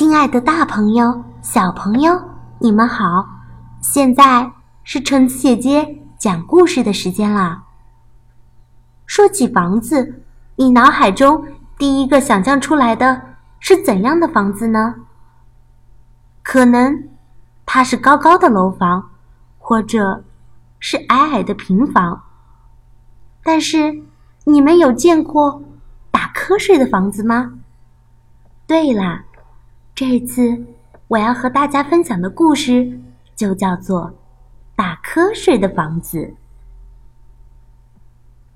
亲爱的，大朋友、小朋友，你们好！现在是橙子姐姐讲故事的时间啦。说起房子，你脑海中第一个想象出来的是怎样的房子呢？可能它是高高的楼房，或者是矮矮的平房。但是，你们有见过打瞌睡的房子吗？对啦。这次我要和大家分享的故事就叫做《打瞌睡的房子》。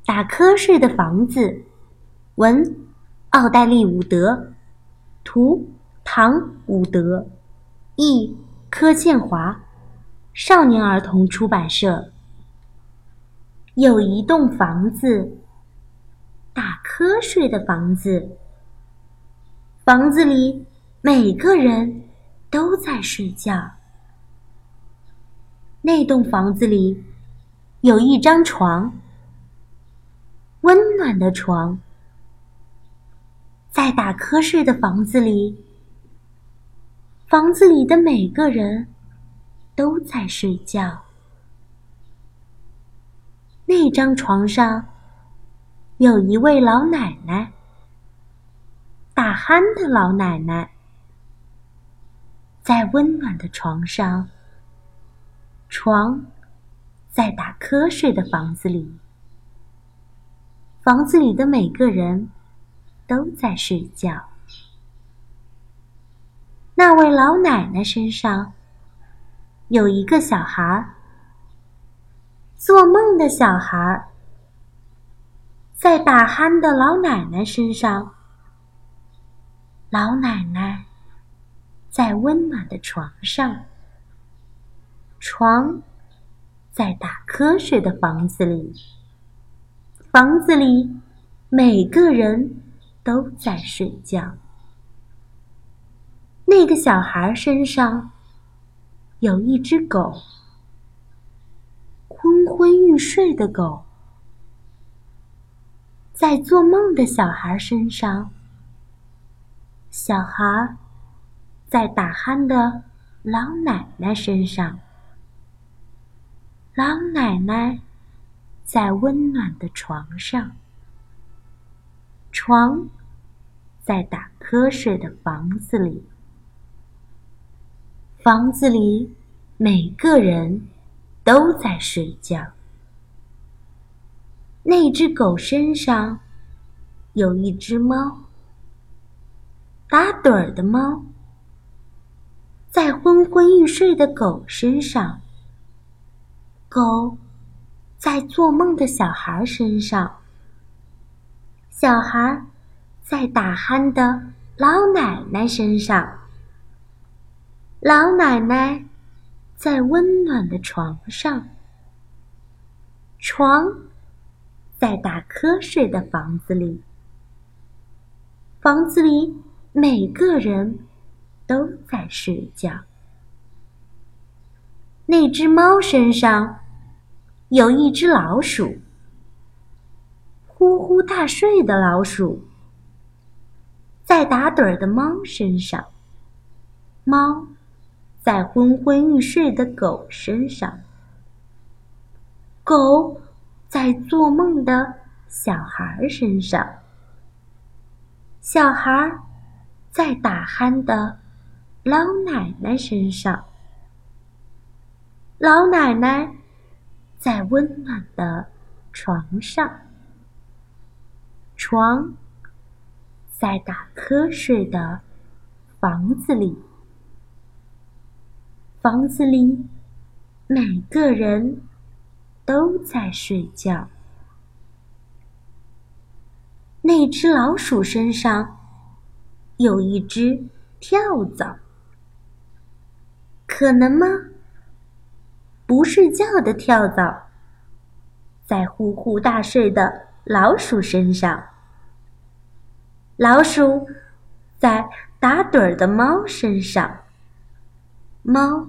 打瞌睡的房子，文奥黛丽·伍德，图唐·伍德，译柯倩华，少年儿童出版社。有一栋房子，打瞌睡的房子，房子里。每个人都在睡觉。那栋房子里有一张床，温暖的床。在打瞌睡的房子里，房子里的每个人都在睡觉。那张床上有一位老奶奶，打鼾的老奶奶。在温暖的床上，床在打瞌睡的房子里，房子里的每个人都在睡觉。那位老奶奶身上有一个小孩儿，做梦的小孩儿，在打鼾的老奶奶身上，老奶奶。在温暖的床上，床在打瞌睡的房子里，房子里每个人都在睡觉。那个小孩身上有一只狗，昏昏欲睡的狗，在做梦的小孩身上，小孩。在打鼾的老奶奶身上，老奶奶在温暖的床上，床在打瞌睡的房子里，房子里每个人都在睡觉。那只狗身上有一只猫，打盹儿的猫。在昏昏欲睡的狗身上，狗在做梦的小孩身上，小孩在打鼾的老奶奶身上，老奶奶在温暖的床上，床在打瞌睡的房子里，房子里每个人。都在睡觉。那只猫身上有一只老鼠，呼呼大睡的老鼠，在打盹儿的猫身上，猫在昏昏欲睡的狗身上，狗在做梦的小孩身上，小孩在打鼾的。老奶奶身上，老奶奶在温暖的床上，床在打瞌睡的房子里，房子里每个人都在睡觉。那只老鼠身上有一只跳蚤。可能吗？不睡觉的跳蚤，在呼呼大睡的老鼠身上；老鼠在打盹儿的猫身上；猫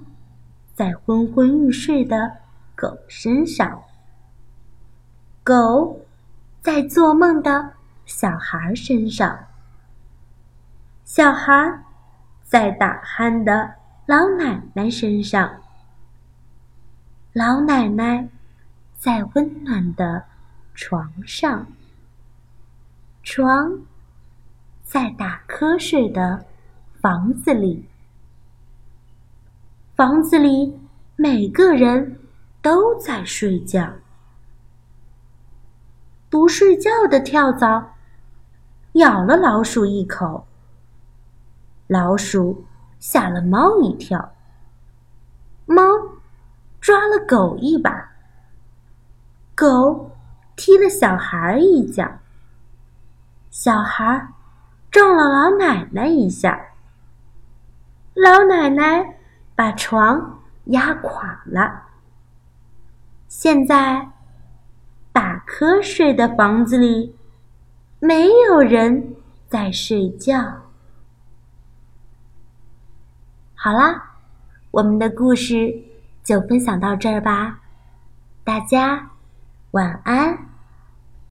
在昏昏欲睡的狗身上；狗在做梦的小孩身上；小孩在打鼾的老奶奶身上。老奶奶在温暖的床上，床在打瞌睡的房子里，房子里每个人都在睡觉。不睡觉的跳蚤咬了老鼠一口，老鼠吓了猫一跳，猫。抓了狗一把，狗踢了小孩一脚，小孩撞了老奶奶一下，老奶奶把床压垮了。现在打瞌睡的房子里没有人在睡觉。好啦，我们的故事。就分享到这儿吧，大家晚安。